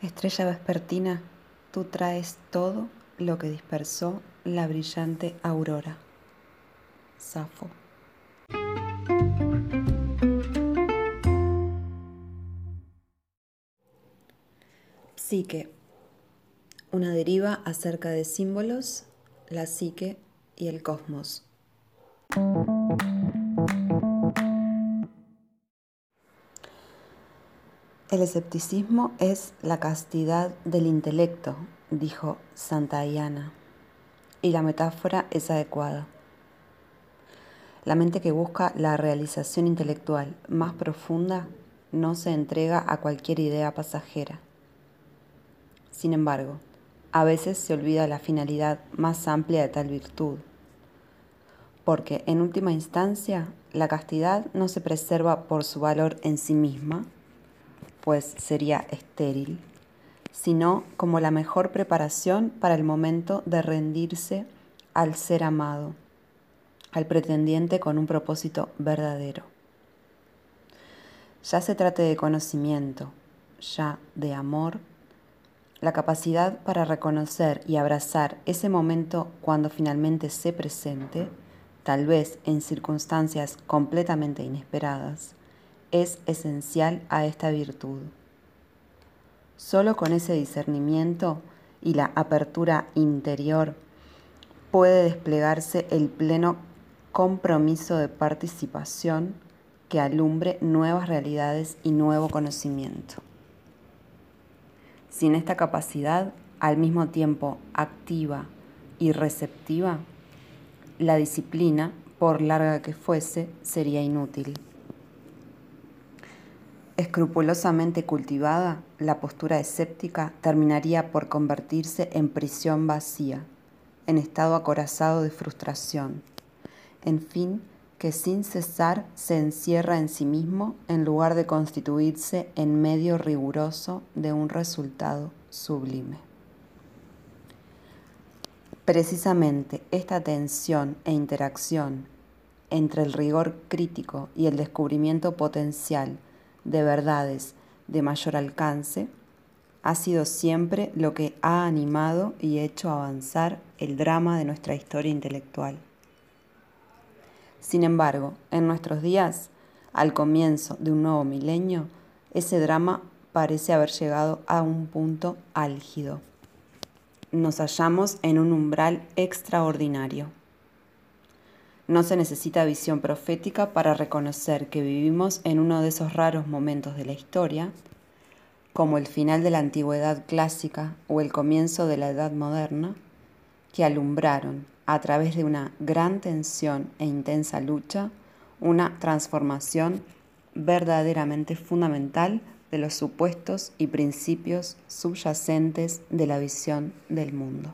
Estrella vespertina, tú traes todo lo que dispersó la brillante aurora. Safo. Psique. Una deriva acerca de símbolos, la psique y el cosmos. El escepticismo es la castidad del intelecto, dijo Santa Ayana, y la metáfora es adecuada. La mente que busca la realización intelectual más profunda no se entrega a cualquier idea pasajera. Sin embargo, a veces se olvida la finalidad más amplia de tal virtud, porque en última instancia la castidad no se preserva por su valor en sí misma, pues sería estéril, sino como la mejor preparación para el momento de rendirse al ser amado, al pretendiente con un propósito verdadero. Ya se trate de conocimiento, ya de amor, la capacidad para reconocer y abrazar ese momento cuando finalmente se presente, tal vez en circunstancias completamente inesperadas, es esencial a esta virtud. Solo con ese discernimiento y la apertura interior puede desplegarse el pleno compromiso de participación que alumbre nuevas realidades y nuevo conocimiento. Sin esta capacidad, al mismo tiempo activa y receptiva, la disciplina, por larga que fuese, sería inútil. Escrupulosamente cultivada, la postura escéptica terminaría por convertirse en prisión vacía, en estado acorazado de frustración, en fin, que sin cesar se encierra en sí mismo en lugar de constituirse en medio riguroso de un resultado sublime. Precisamente esta tensión e interacción entre el rigor crítico y el descubrimiento potencial de verdades de mayor alcance, ha sido siempre lo que ha animado y hecho avanzar el drama de nuestra historia intelectual. Sin embargo, en nuestros días, al comienzo de un nuevo milenio, ese drama parece haber llegado a un punto álgido. Nos hallamos en un umbral extraordinario. No se necesita visión profética para reconocer que vivimos en uno de esos raros momentos de la historia, como el final de la antigüedad clásica o el comienzo de la edad moderna, que alumbraron, a través de una gran tensión e intensa lucha, una transformación verdaderamente fundamental de los supuestos y principios subyacentes de la visión del mundo.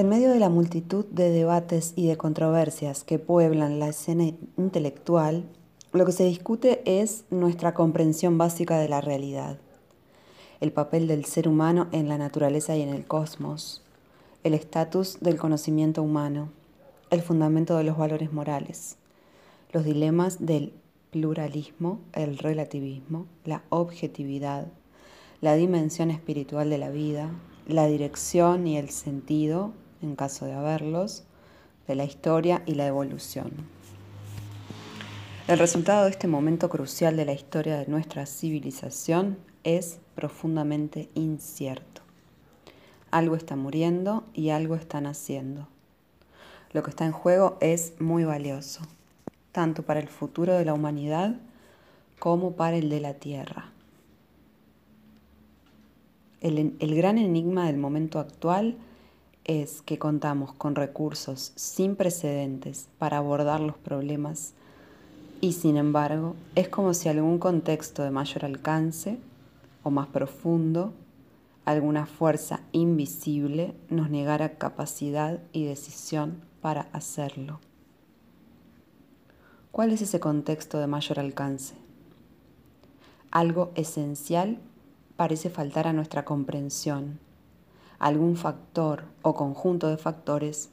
En medio de la multitud de debates y de controversias que pueblan la escena intelectual, lo que se discute es nuestra comprensión básica de la realidad, el papel del ser humano en la naturaleza y en el cosmos, el estatus del conocimiento humano, el fundamento de los valores morales, los dilemas del pluralismo, el relativismo, la objetividad, la dimensión espiritual de la vida, la dirección y el sentido en caso de haberlos, de la historia y la evolución. El resultado de este momento crucial de la historia de nuestra civilización es profundamente incierto. Algo está muriendo y algo está naciendo. Lo que está en juego es muy valioso, tanto para el futuro de la humanidad como para el de la Tierra. El, el gran enigma del momento actual es que contamos con recursos sin precedentes para abordar los problemas y sin embargo es como si algún contexto de mayor alcance o más profundo, alguna fuerza invisible nos negara capacidad y decisión para hacerlo. ¿Cuál es ese contexto de mayor alcance? Algo esencial parece faltar a nuestra comprensión algún factor o conjunto de factores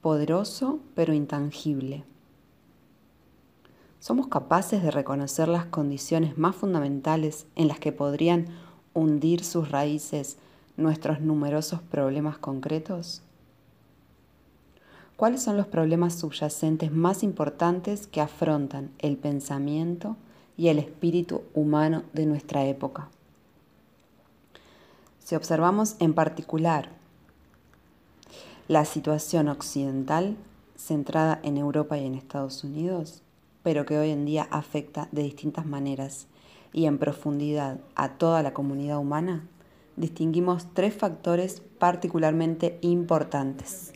poderoso pero intangible. ¿Somos capaces de reconocer las condiciones más fundamentales en las que podrían hundir sus raíces nuestros numerosos problemas concretos? ¿Cuáles son los problemas subyacentes más importantes que afrontan el pensamiento y el espíritu humano de nuestra época? Si observamos en particular la situación occidental centrada en Europa y en Estados Unidos, pero que hoy en día afecta de distintas maneras y en profundidad a toda la comunidad humana, distinguimos tres factores particularmente importantes.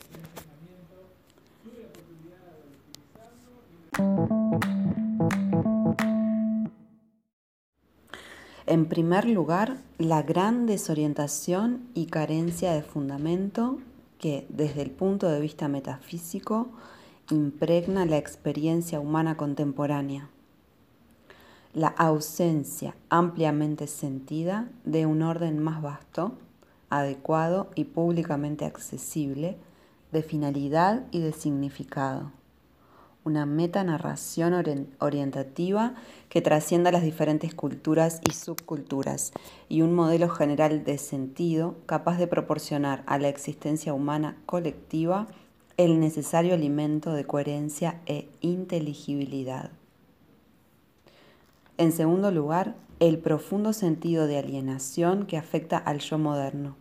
En primer lugar, la gran desorientación y carencia de fundamento que, desde el punto de vista metafísico, impregna la experiencia humana contemporánea. La ausencia ampliamente sentida de un orden más vasto, adecuado y públicamente accesible de finalidad y de significado una metanarración orientativa que trascienda las diferentes culturas y subculturas y un modelo general de sentido capaz de proporcionar a la existencia humana colectiva el necesario alimento de coherencia e inteligibilidad. En segundo lugar, el profundo sentido de alienación que afecta al yo moderno.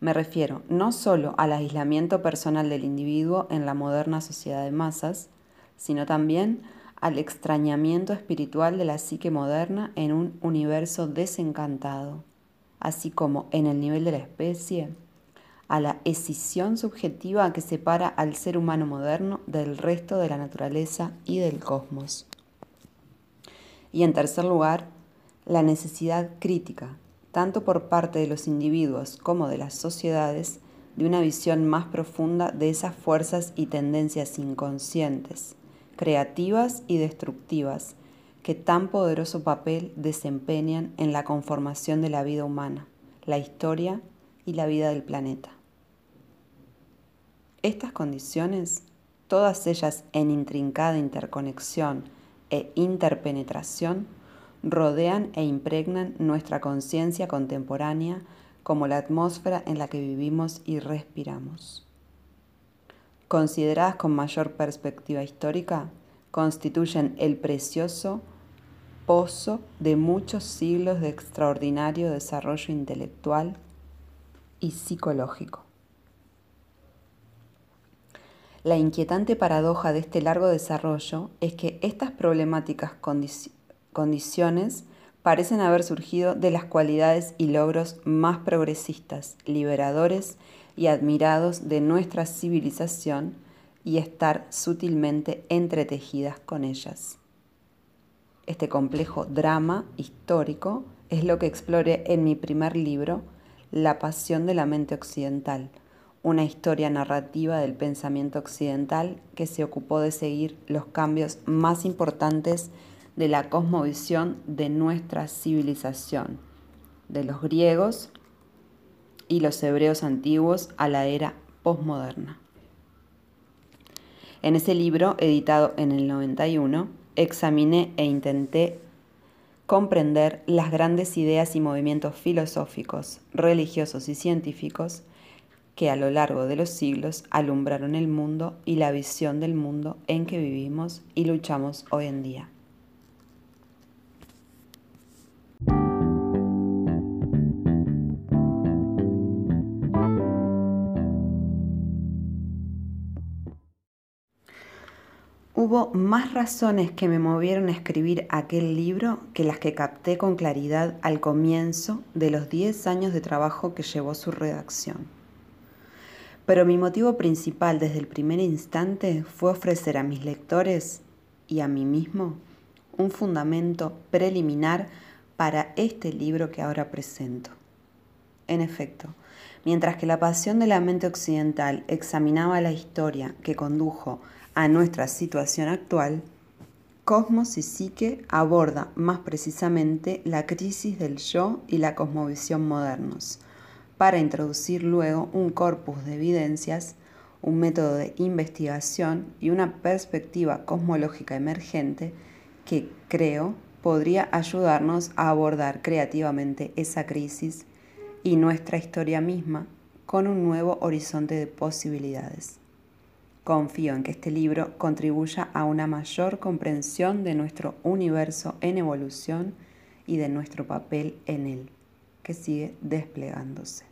Me refiero no solo al aislamiento personal del individuo en la moderna sociedad de masas, sino también al extrañamiento espiritual de la psique moderna en un universo desencantado, así como en el nivel de la especie, a la escisión subjetiva que separa al ser humano moderno del resto de la naturaleza y del cosmos. Y en tercer lugar, la necesidad crítica, tanto por parte de los individuos como de las sociedades, de una visión más profunda de esas fuerzas y tendencias inconscientes creativas y destructivas, que tan poderoso papel desempeñan en la conformación de la vida humana, la historia y la vida del planeta. Estas condiciones, todas ellas en intrincada interconexión e interpenetración, rodean e impregnan nuestra conciencia contemporánea como la atmósfera en la que vivimos y respiramos consideradas con mayor perspectiva histórica, constituyen el precioso pozo de muchos siglos de extraordinario desarrollo intelectual y psicológico. La inquietante paradoja de este largo desarrollo es que estas problemáticas condiciones parecen haber surgido de las cualidades y logros más progresistas, liberadores y admirados de nuestra civilización y estar sutilmente entretejidas con ellas. Este complejo drama histórico es lo que exploré en mi primer libro, La pasión de la mente occidental, una historia narrativa del pensamiento occidental que se ocupó de seguir los cambios más importantes de la cosmovisión de nuestra civilización, de los griegos y los hebreos antiguos a la era postmoderna. En ese libro, editado en el 91, examiné e intenté comprender las grandes ideas y movimientos filosóficos, religiosos y científicos que a lo largo de los siglos alumbraron el mundo y la visión del mundo en que vivimos y luchamos hoy en día. Hubo más razones que me movieron a escribir aquel libro que las que capté con claridad al comienzo de los 10 años de trabajo que llevó su redacción. Pero mi motivo principal desde el primer instante fue ofrecer a mis lectores y a mí mismo un fundamento preliminar para este libro que ahora presento. En efecto, mientras que la pasión de la mente occidental examinaba la historia que condujo a nuestra situación actual, Cosmos y Psique aborda más precisamente la crisis del yo y la cosmovisión modernos, para introducir luego un corpus de evidencias, un método de investigación y una perspectiva cosmológica emergente que creo podría ayudarnos a abordar creativamente esa crisis y nuestra historia misma con un nuevo horizonte de posibilidades. Confío en que este libro contribuya a una mayor comprensión de nuestro universo en evolución y de nuestro papel en él, que sigue desplegándose.